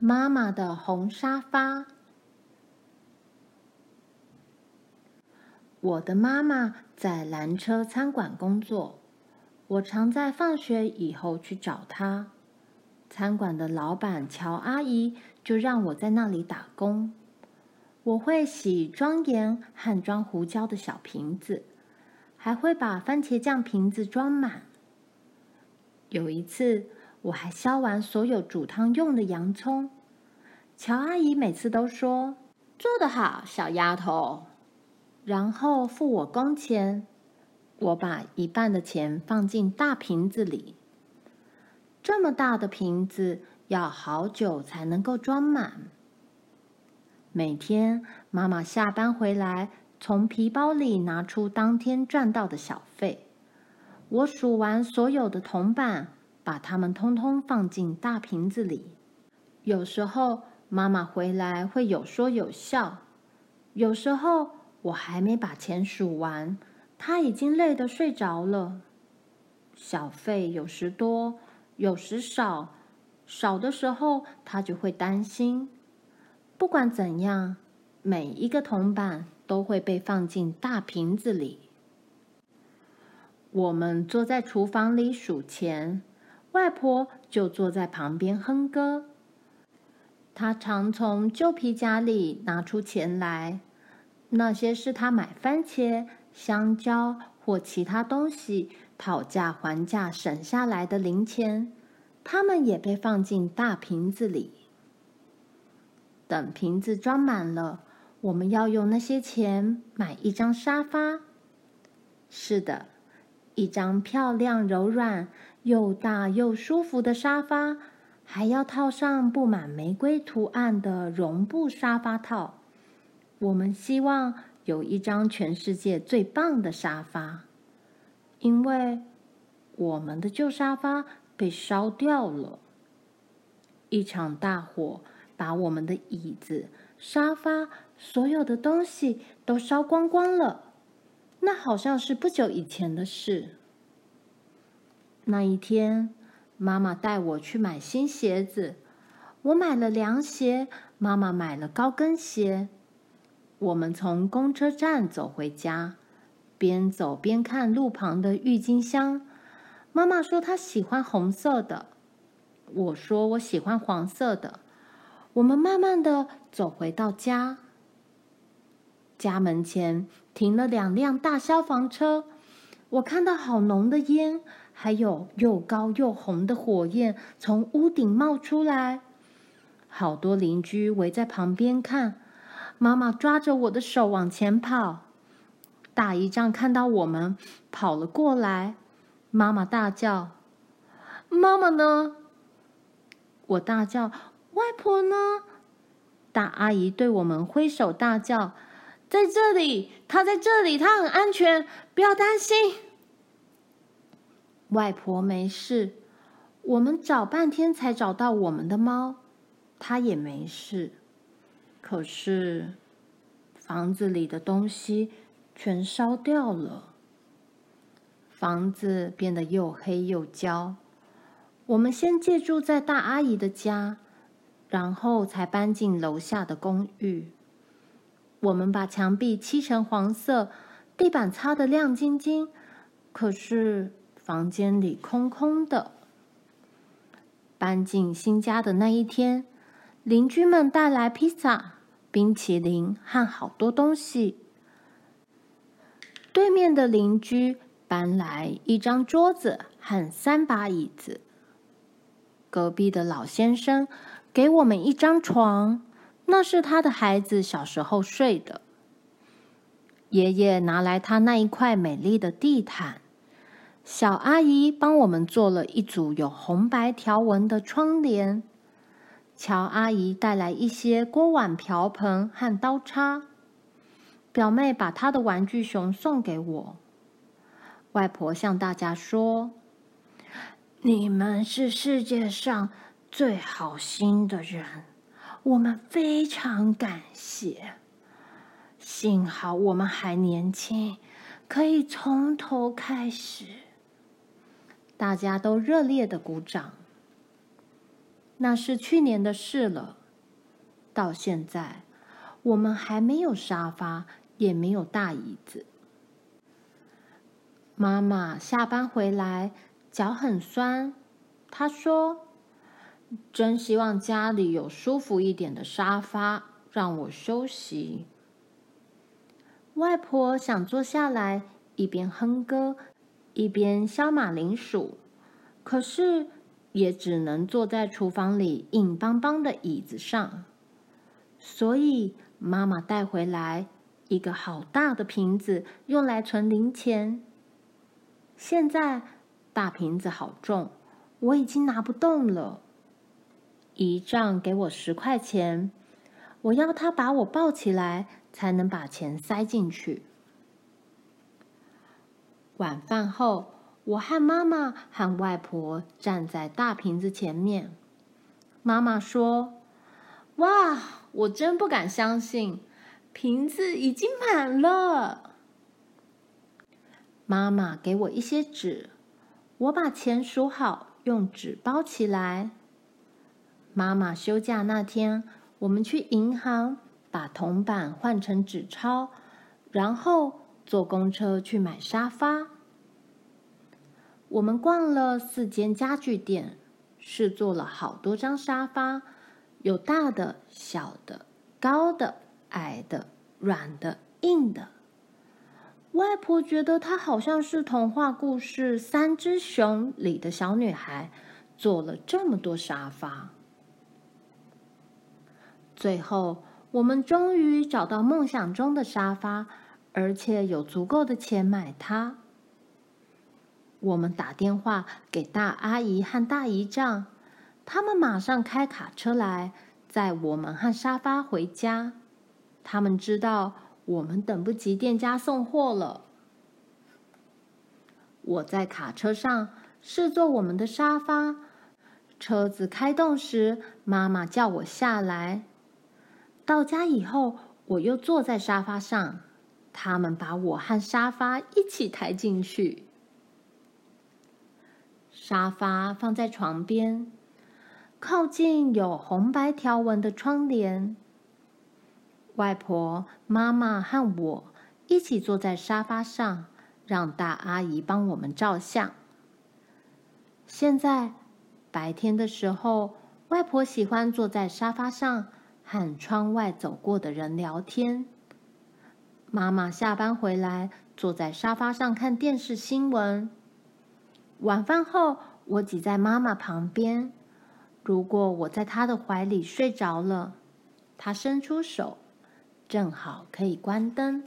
妈妈的红沙发。我的妈妈在蓝车餐馆工作，我常在放学以后去找她。餐馆的老板乔阿姨就让我在那里打工。我会洗装盐和装胡椒的小瓶子，还会把番茄酱瓶子装满。有一次，我还削完所有煮汤用的洋葱。乔阿姨每次都说：“做得好，小丫头。”然后付我工钱，我把一半的钱放进大瓶子里。这么大的瓶子要好久才能够装满。每天妈妈下班回来，从皮包里拿出当天赚到的小费。我数完所有的铜板，把它们通通放进大瓶子里。有时候妈妈回来会有说有笑，有时候。我还没把钱数完，他已经累得睡着了。小费有时多，有时少，少的时候他就会担心。不管怎样，每一个铜板都会被放进大瓶子里。我们坐在厨房里数钱，外婆就坐在旁边哼歌。她常从旧皮夹里拿出钱来。那些是他买番茄、香蕉或其他东西讨价还价省下来的零钱，他们也被放进大瓶子里。等瓶子装满了，我们要用那些钱买一张沙发。是的，一张漂亮、柔软、又大又舒服的沙发，还要套上布满玫瑰图案的绒布沙发套。我们希望有一张全世界最棒的沙发，因为我们的旧沙发被烧掉了。一场大火把我们的椅子、沙发、所有的东西都烧光光了。那好像是不久以前的事。那一天，妈妈带我去买新鞋子，我买了凉鞋，妈妈买了高跟鞋。我们从公车站走回家，边走边看路旁的郁金香。妈妈说她喜欢红色的，我说我喜欢黄色的。我们慢慢的走回到家，家门前停了两辆大消防车。我看到好浓的烟，还有又高又红的火焰从屋顶冒出来。好多邻居围在旁边看。妈妈抓着我的手往前跑，大姨丈看到我们跑了过来，妈妈大叫：“妈妈呢？”我大叫：“外婆呢？”大阿姨对我们挥手大叫：“在这里，她在这里，她很安全，不要担心。”外婆没事，我们找半天才找到我们的猫，它也没事。可是，房子里的东西全烧掉了，房子变得又黑又焦。我们先借住在大阿姨的家，然后才搬进楼下的公寓。我们把墙壁漆成黄色，地板擦得亮晶晶，可是房间里空空的。搬进新家的那一天，邻居们带来披萨。冰淇淋和好多东西。对面的邻居搬来一张桌子和三把椅子。隔壁的老先生给我们一张床，那是他的孩子小时候睡的。爷爷拿来他那一块美丽的地毯。小阿姨帮我们做了一组有红白条纹的窗帘。乔阿姨带来一些锅碗瓢盆和刀叉，表妹把她的玩具熊送给我。外婆向大家说：“你们是世界上最好心的人，我们非常感谢。幸好我们还年轻，可以从头开始。”大家都热烈的鼓掌。那是去年的事了。到现在，我们还没有沙发，也没有大椅子。妈妈下班回来，脚很酸。她说：“真希望家里有舒服一点的沙发，让我休息。”外婆想坐下来，一边哼歌，一边削马铃薯，可是也只能坐在厨房里硬邦邦的椅子上。所以妈妈带回来一个好大的瓶子，用来存零钱。现在大瓶子好重，我已经拿不动了。姨丈给我十块钱，我要他把我抱起来，才能把钱塞进去。晚饭后，我和妈妈和外婆站在大瓶子前面。妈妈说：“哇，我真不敢相信，瓶子已经满了。”妈妈给我一些纸，我把钱数好，用纸包起来。妈妈休假那天，我们去银行把铜板换成纸钞，然后坐公车去买沙发。我们逛了四间家具店，试坐了好多张沙发，有大的、小的、高的、矮的、软的、硬的。外婆觉得她好像是童话故事《三只熊》里的小女孩，做了这么多沙发。最后，我们终于找到梦想中的沙发，而且有足够的钱买它。我们打电话给大阿姨和大姨丈，他们马上开卡车来载我们和沙发回家。他们知道。我们等不及店家送货了。我在卡车上试坐我们的沙发，车子开动时，妈妈叫我下来。到家以后，我又坐在沙发上，他们把我和沙发一起抬进去。沙发放在床边，靠近有红白条纹的窗帘。外婆、妈妈和我一起坐在沙发上，让大阿姨帮我们照相。现在白天的时候，外婆喜欢坐在沙发上和窗外走过的人聊天。妈妈下班回来，坐在沙发上看电视新闻。晚饭后，我挤在妈妈旁边。如果我在她的怀里睡着了，她伸出手。正好可以关灯。